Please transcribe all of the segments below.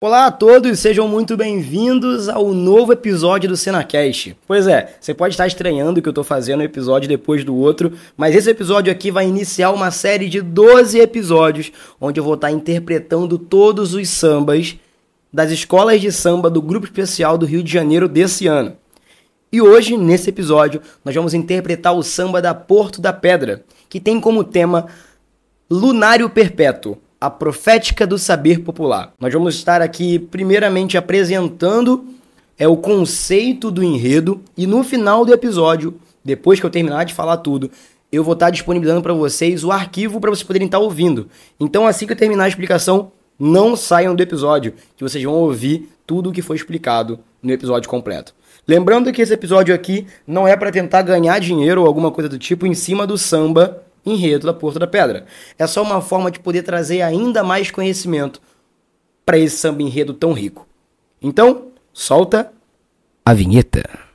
Olá a todos, sejam muito bem-vindos ao novo episódio do Cenacast. Pois é, você pode estar estranhando que eu estou fazendo um episódio depois do outro, mas esse episódio aqui vai iniciar uma série de 12 episódios, onde eu vou estar interpretando todos os sambas das escolas de samba do Grupo Especial do Rio de Janeiro desse ano. E hoje, nesse episódio, nós vamos interpretar o samba da Porto da Pedra, que tem como tema Lunário Perpétuo a profética do saber popular. Nós vamos estar aqui primeiramente apresentando é o conceito do enredo e no final do episódio, depois que eu terminar de falar tudo, eu vou estar disponibilizando para vocês o arquivo para vocês poderem estar ouvindo. Então assim que eu terminar a explicação, não saiam do episódio, que vocês vão ouvir tudo o que foi explicado no episódio completo. Lembrando que esse episódio aqui não é para tentar ganhar dinheiro ou alguma coisa do tipo em cima do samba enredo da Porta da Pedra. É só uma forma de poder trazer ainda mais conhecimento para esse samba enredo tão rico. Então, solta a vinheta.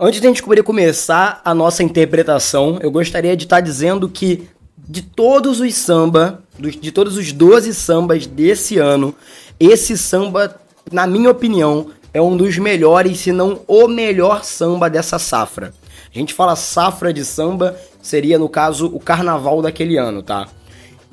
Antes de a gente começar a nossa interpretação, eu gostaria de estar tá dizendo que de todos os samba, de todos os 12 sambas desse ano, esse samba, na minha opinião, é um dos melhores, se não o melhor samba dessa safra. A gente fala safra de samba, seria no caso o carnaval daquele ano, tá?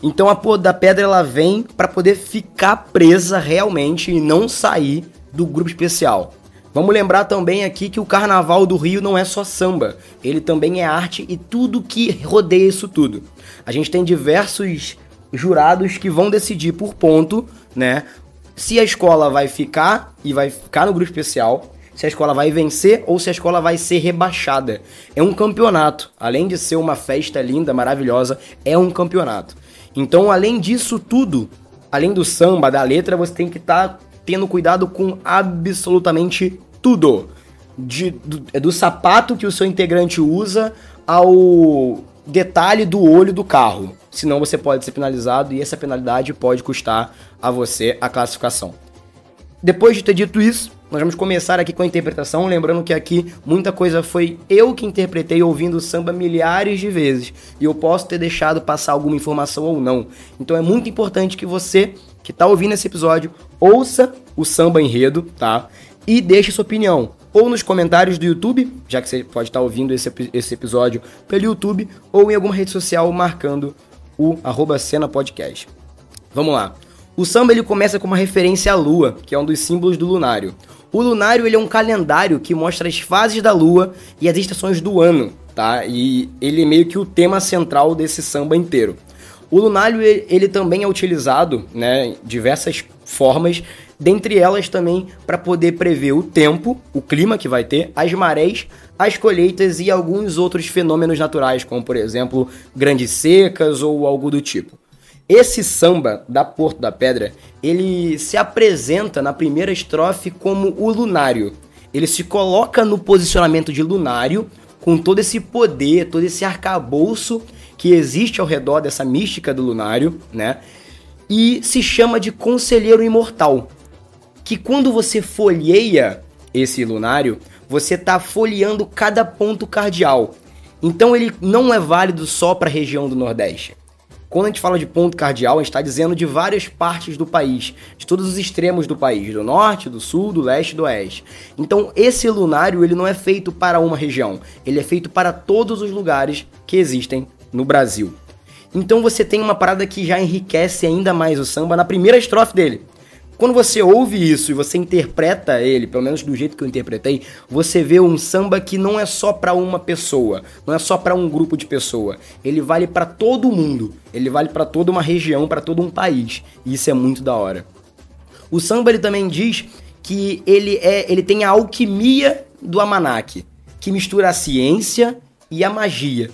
Então a Pô da Pedra ela vem para poder ficar presa realmente e não sair do grupo especial. Vamos lembrar também aqui que o Carnaval do Rio não é só samba, ele também é arte e tudo que rodeia isso tudo. A gente tem diversos jurados que vão decidir por ponto, né? Se a escola vai ficar e vai ficar no grupo especial, se a escola vai vencer ou se a escola vai ser rebaixada. É um campeonato. Além de ser uma festa linda, maravilhosa, é um campeonato. Então, além disso tudo, além do samba, da letra, você tem que estar tá tendo cuidado com absolutamente tudo. De, do, é do sapato que o seu integrante usa ao detalhe do olho do carro. Senão você pode ser penalizado e essa penalidade pode custar a você a classificação. Depois de ter dito isso, nós vamos começar aqui com a interpretação, lembrando que aqui muita coisa foi eu que interpretei ouvindo o samba milhares de vezes, e eu posso ter deixado passar alguma informação ou não. Então é muito importante que você que está ouvindo esse episódio ouça o samba enredo, tá? E deixe sua opinião. Ou nos comentários do YouTube, já que você pode estar ouvindo esse, esse episódio pelo YouTube, ou em alguma rede social marcando o arroba cena podcast. Vamos lá. O samba ele começa com uma referência à lua, que é um dos símbolos do lunário. O lunário ele é um calendário que mostra as fases da lua e as estações do ano, tá? E ele é meio que o tema central desse samba inteiro. O lunário ele também é utilizado, né, diversas formas dentre elas também para poder prever o tempo, o clima que vai ter, as marés, as colheitas e alguns outros fenômenos naturais, como por exemplo grandes secas ou algo do tipo. Esse samba da Porto da Pedra, ele se apresenta na primeira estrofe como o lunário. Ele se coloca no posicionamento de lunário, com todo esse poder, todo esse arcabouço que existe ao redor dessa mística do lunário, né? E se chama de conselheiro imortal que quando você folheia esse lunário, você está folheando cada ponto cardial. Então ele não é válido só para a região do Nordeste. Quando a gente fala de ponto cardial, a gente está dizendo de várias partes do país, de todos os extremos do país, do norte, do sul, do leste do oeste. Então esse lunário ele não é feito para uma região, ele é feito para todos os lugares que existem no Brasil. Então você tem uma parada que já enriquece ainda mais o samba na primeira estrofe dele. Quando você ouve isso e você interpreta ele, pelo menos do jeito que eu interpretei, você vê um samba que não é só para uma pessoa, não é só para um grupo de pessoa. Ele vale para todo mundo, ele vale para toda uma região, para todo um país. E isso é muito da hora. O samba ele também diz que ele é, ele tem a alquimia do Amanak, que mistura a ciência e a magia.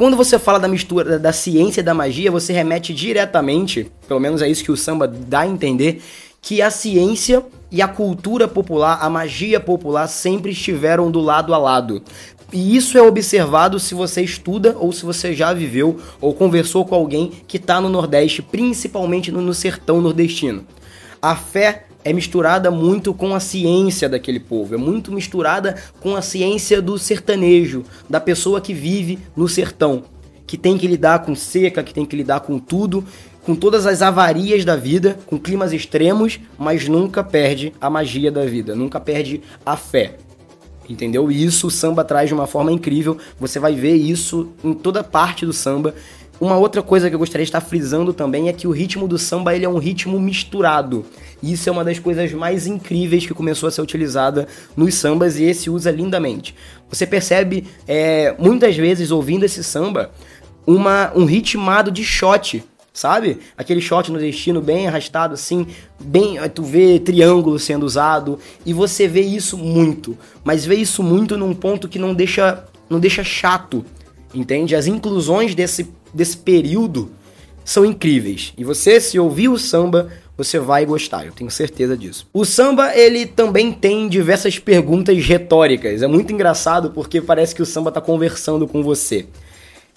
Quando você fala da mistura da ciência e da magia, você remete diretamente, pelo menos é isso que o samba dá a entender, que a ciência e a cultura popular, a magia popular sempre estiveram do lado a lado. E isso é observado se você estuda ou se você já viveu ou conversou com alguém que está no Nordeste, principalmente no, sertão nordestino. A fé é misturada muito com a ciência daquele povo, é muito misturada com a ciência do sertanejo, da pessoa que vive no sertão, que tem que lidar com seca, que tem que lidar com tudo, com todas as avarias da vida, com climas extremos, mas nunca perde a magia da vida, nunca perde a fé. Entendeu? E isso o samba traz de uma forma incrível. Você vai ver isso em toda parte do samba. Uma outra coisa que eu gostaria de estar frisando também é que o ritmo do samba ele é um ritmo misturado. E isso é uma das coisas mais incríveis que começou a ser utilizada nos sambas e esse usa lindamente. Você percebe é, muitas vezes ouvindo esse samba uma, um ritmado de shot sabe? Aquele shot no destino bem arrastado assim, bem, tu vê triângulo sendo usado e você vê isso muito, mas vê isso muito num ponto que não deixa não deixa chato, entende? As inclusões desse desse período são incríveis. E você se ouvir o samba, você vai gostar, eu tenho certeza disso. O samba, ele também tem diversas perguntas retóricas. É muito engraçado porque parece que o samba tá conversando com você.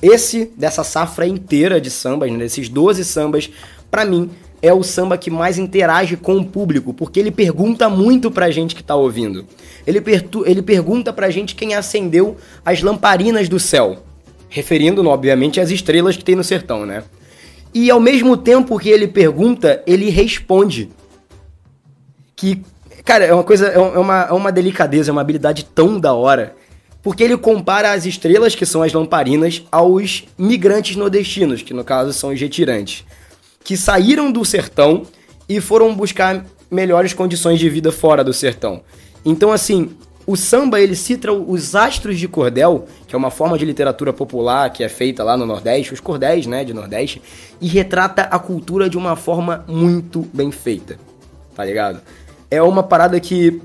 Esse, dessa safra inteira de sambas, né, desses 12 sambas, para mim, é o samba que mais interage com o público, porque ele pergunta muito pra gente que tá ouvindo. Ele, ele pergunta pra gente quem acendeu as lamparinas do céu. Referindo, obviamente, às estrelas que tem no sertão, né? E ao mesmo tempo que ele pergunta, ele responde. Que, cara, é uma coisa, é uma, é uma delicadeza, é uma habilidade tão da hora porque ele compara as estrelas, que são as lamparinas, aos migrantes nordestinos, que no caso são os retirantes, que saíram do sertão e foram buscar melhores condições de vida fora do sertão. Então, assim, o samba ele cita os astros de cordel, que é uma forma de literatura popular que é feita lá no Nordeste, os cordéis, né, de Nordeste, e retrata a cultura de uma forma muito bem feita. Tá ligado? É uma parada que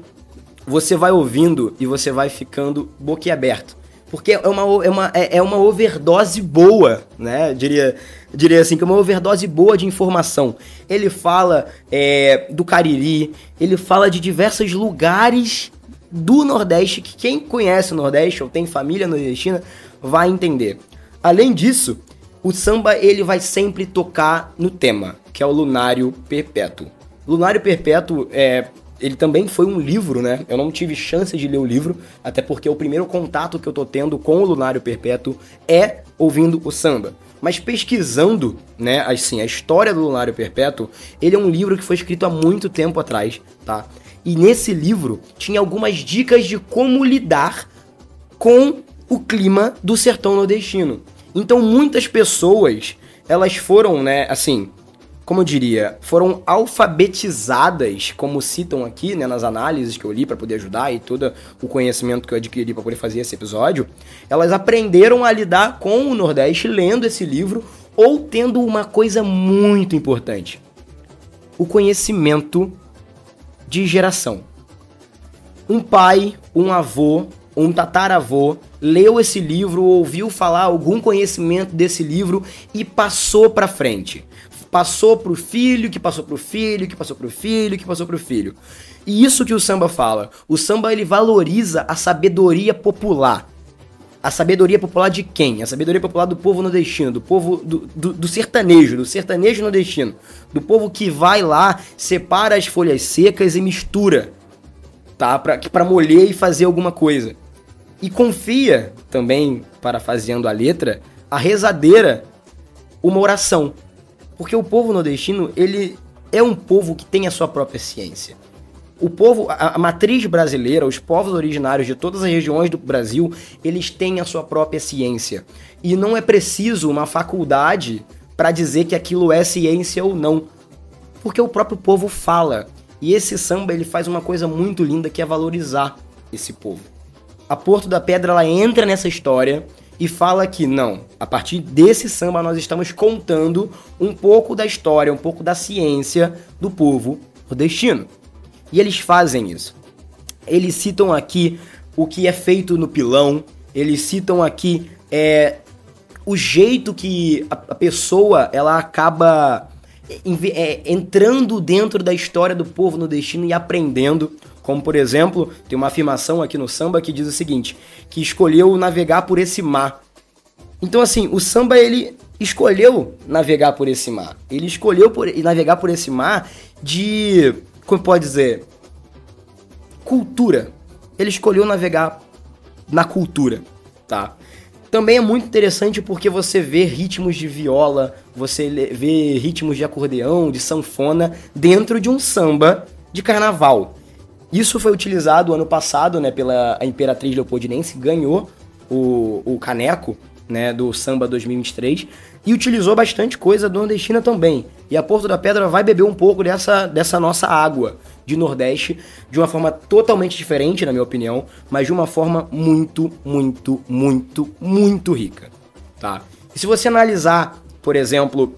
você vai ouvindo e você vai ficando boquiaberto. Porque é uma, é uma, é, é uma overdose boa, né? Diria, diria assim, que é uma overdose boa de informação. Ele fala é, do Cariri, ele fala de diversos lugares do Nordeste que quem conhece o Nordeste ou tem família nordestina vai entender. Além disso, o samba ele vai sempre tocar no tema, que é o Lunário Perpétuo. Lunário Perpétuo é ele também foi um livro, né? Eu não tive chance de ler o livro, até porque o primeiro contato que eu tô tendo com o Lunário Perpétuo é ouvindo o samba. Mas pesquisando, né, assim, a história do Lunário Perpétuo, ele é um livro que foi escrito há muito tempo atrás, tá? E nesse livro tinha algumas dicas de como lidar com o clima do sertão nordestino. Então muitas pessoas, elas foram, né, assim, como eu diria, foram alfabetizadas, como citam aqui, né, nas análises que eu li para poder ajudar e todo o conhecimento que eu adquiri para poder fazer esse episódio, elas aprenderam a lidar com o Nordeste lendo esse livro ou tendo uma coisa muito importante: o conhecimento de geração. Um pai, um avô, um tataravô leu esse livro, ouviu falar algum conhecimento desse livro e passou para frente passou pro filho, que passou pro filho, que passou pro filho, que passou pro filho. E isso que o samba fala. O samba ele valoriza a sabedoria popular. A sabedoria popular de quem? A sabedoria popular do povo nordestino, do povo do, do, do sertanejo, do sertanejo nordestino. Do povo que vai lá, separa as folhas secas e mistura, tá? Pra, pra molher e fazer alguma coisa. E confia também, parafraseando a letra, a rezadeira, uma oração. Porque o povo nordestino, ele é um povo que tem a sua própria ciência. O povo, a, a, matriz brasileira, os povos originários de todas as regiões do Brasil, eles têm a sua própria ciência. E não é preciso uma faculdade para dizer que aquilo é ciência ou não. Porque o próprio povo fala. E esse samba ele faz uma coisa muito linda que é valorizar esse povo. A Porto da Pedra ela entra nessa história e fala que não, a partir desse samba nós estamos contando um pouco da história, um pouco da ciência do povo nordestino. E eles fazem isso. Eles citam aqui o que é feito no pilão, eles citam aqui é, o jeito que a, a pessoa ela acaba é, entrando dentro da história do povo no destino e aprendendo. Como, por exemplo, tem uma afirmação aqui no samba que diz o seguinte: que escolheu navegar por esse mar. Então, assim, o samba ele escolheu navegar por esse mar. Ele escolheu por, navegar por esse mar de. Como pode dizer? Cultura. Ele escolheu navegar na cultura, tá? Também é muito interessante porque você vê ritmos de viola, você vê ritmos de acordeão, de sanfona dentro de um samba de carnaval. Isso foi utilizado ano passado, né, pela Imperatriz Leopoldinense, ganhou o, o caneco, né, do samba 2023 e utilizou bastante coisa do nordestina também. E a Porto da Pedra vai beber um pouco dessa, dessa nossa água de Nordeste de uma forma totalmente diferente, na minha opinião, mas de uma forma muito, muito, muito, muito rica, tá? E se você analisar, por exemplo,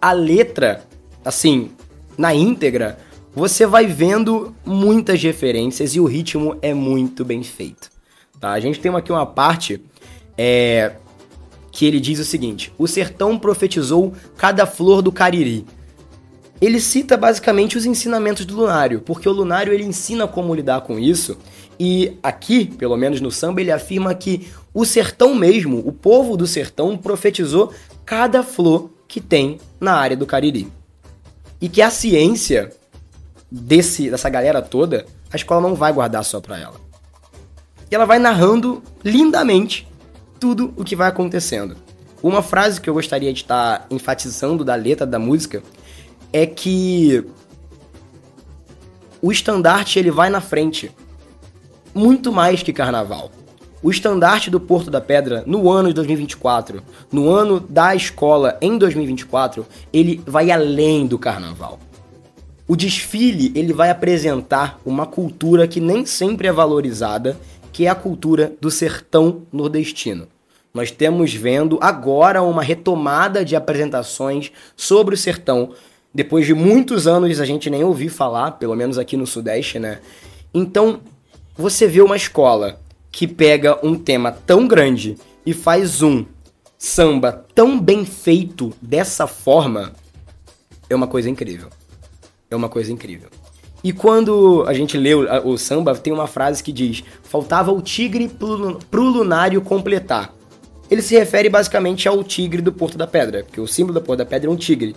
a letra, assim, na íntegra, você vai vendo muitas referências e o ritmo é muito bem feito, tá? A gente tem aqui uma parte é, que ele diz o seguinte: O sertão profetizou cada flor do Cariri. Ele cita basicamente os ensinamentos do Lunário, porque o Lunário ele ensina como lidar com isso. E aqui, pelo menos no samba, ele afirma que o sertão mesmo, o povo do sertão, profetizou cada flor que tem na área do Cariri. E que a ciência desse, dessa galera toda, a escola não vai guardar só pra ela. E ela vai narrando lindamente tudo o que vai acontecendo. Uma frase que eu gostaria de estar enfatizando da letra da música é que o estandarte ele vai na frente muito mais que carnaval. O estandarte do Porto da Pedra no ano de 2024, no ano da escola em 2024, ele vai além do carnaval. O desfile ele vai apresentar uma cultura que nem sempre é valorizada, que é a cultura do sertão nordestino. Nós temos vendo agora uma retomada de apresentações sobre o sertão. Depois de muitos anos a gente nem ouviu falar, pelo menos aqui no Sudeste, né? Então, você vê uma escola que pega um tema tão grande e faz um samba tão bem feito dessa forma, é uma coisa incrível. É uma coisa incrível. E quando a gente lê o, samba, tem uma frase que diz: Faltava o tigre pro, lunário completar ele se refere basicamente ao tigre do Porto da Pedra, porque o símbolo do Porto da Pedra é um tigre.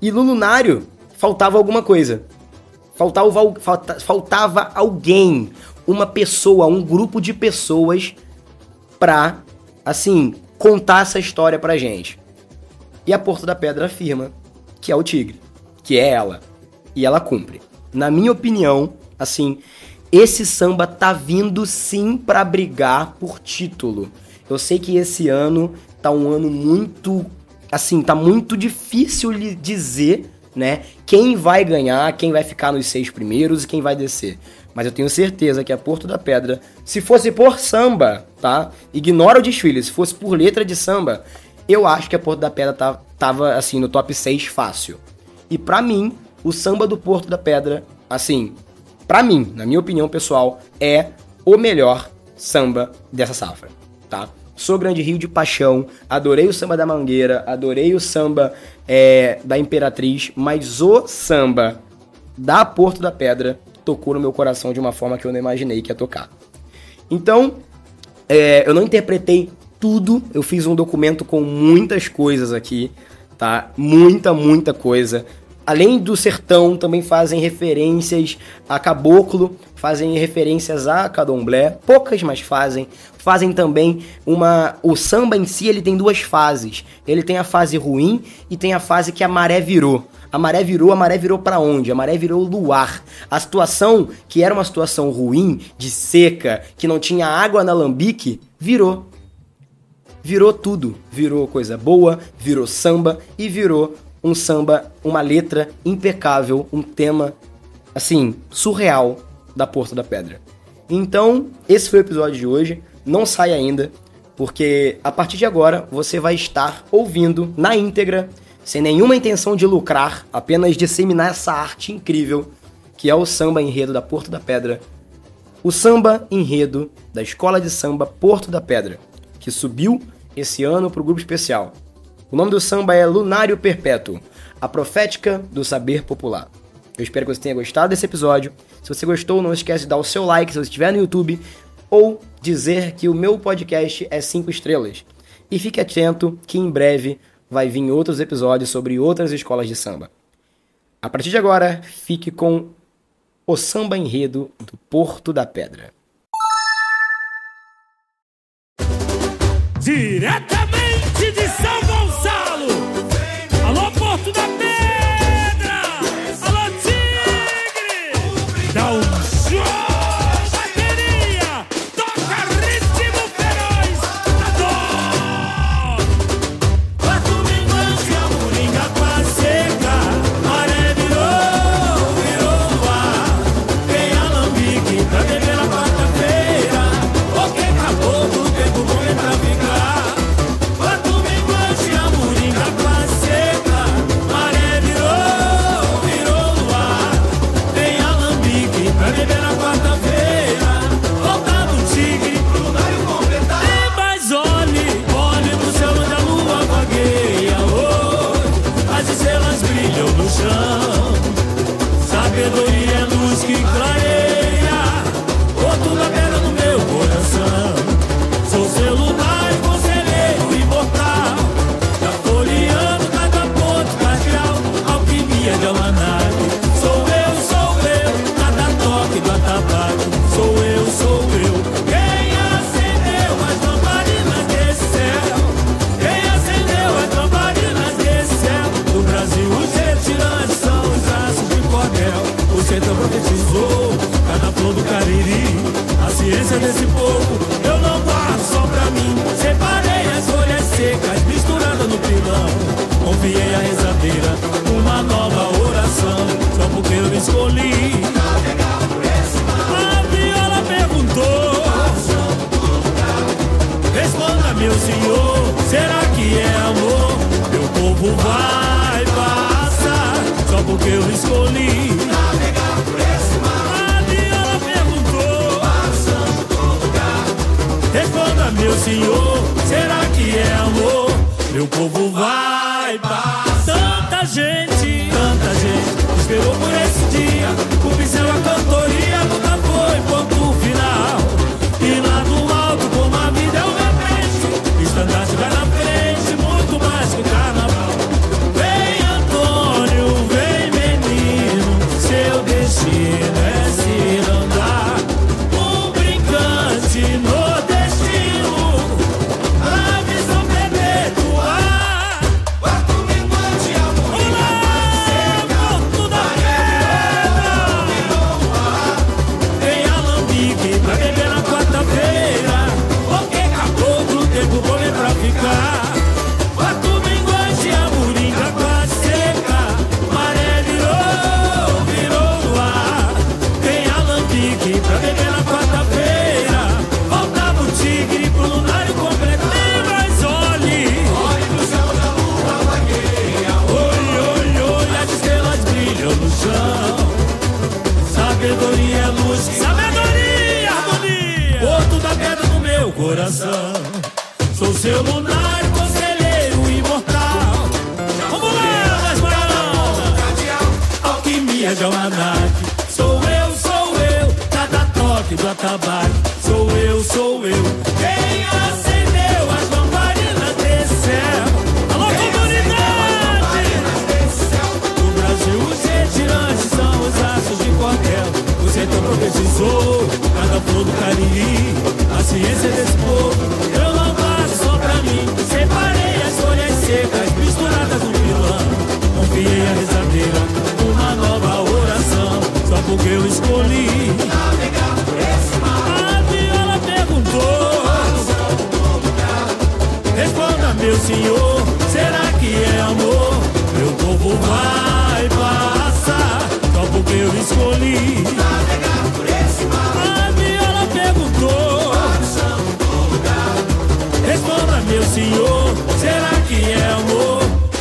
E no lunário faltava alguma coisa. Faltava, faltava alguém, uma pessoa, um grupo de pessoas pra, assim, contar essa história pra gente. E a Porto da Pedra afirma que é o tigre, que é ela. E ela cumpre. Na minha opinião, assim, esse samba tá vindo sim para brigar por título. Eu sei que esse ano tá um ano muito. Assim, tá muito difícil lhe dizer, né? Quem vai ganhar, quem vai ficar nos seis primeiros e quem vai descer. Mas eu tenho certeza que a Porto da Pedra, se fosse por samba, tá? Ignora o desfile, se fosse por letra de samba, eu acho que a Porto da Pedra tá, tava, assim, no top 6 fácil. E para mim, o samba do Porto da Pedra, assim, para mim, na minha opinião pessoal, é o melhor samba dessa safra, tá? Sou Grande Rio de Paixão, adorei o samba da Mangueira, adorei o samba é, da Imperatriz, mas o samba da Porto da Pedra tocou no meu coração de uma forma que eu não imaginei que ia tocar. Então, é, eu não interpretei tudo, eu fiz um documento com muitas coisas aqui, tá? Muita, muita coisa. Além do sertão, também fazem referências a caboclo, fazem referências a candomblé, poucas, mas fazem. Fazem também uma. O samba em si ele tem duas fases. Ele tem a fase ruim e tem a fase que a maré virou. A maré virou, a maré virou para onde? A maré virou luar. A situação que era uma situação ruim, de seca, que não tinha água na lambique, virou. Virou tudo. Virou coisa boa, virou samba e virou um samba, uma letra impecável, um tema assim, surreal da Porta da Pedra. Então, esse foi o episódio de hoje. Não sai ainda, porque a partir de agora você vai estar ouvindo na íntegra, sem nenhuma intenção de lucrar, apenas disseminar essa arte incrível que é o samba enredo da Porto da Pedra. O samba enredo da Escola de Samba Porto da Pedra, que subiu esse ano para o grupo especial. O nome do samba é Lunário Perpétuo, a profética do saber popular. Eu espero que você tenha gostado desse episódio. Se você gostou, não esquece de dar o seu like se você estiver no YouTube ou dizer que o meu podcast é 5 estrelas. E fique atento que em breve vai vir outros episódios sobre outras escolas de samba. A partir de agora, fique com o samba enredo do Porto da Pedra. Direta!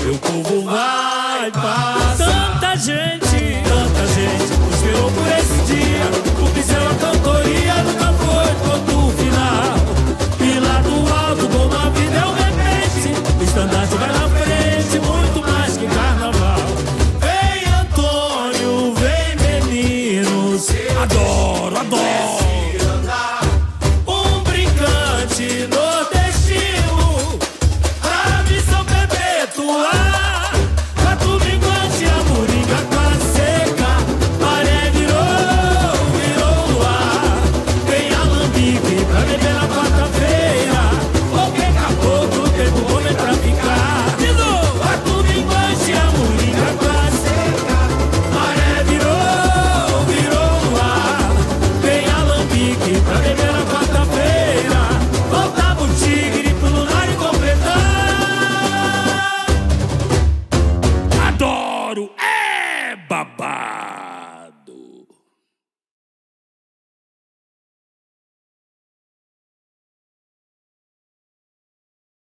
Meu povo vai.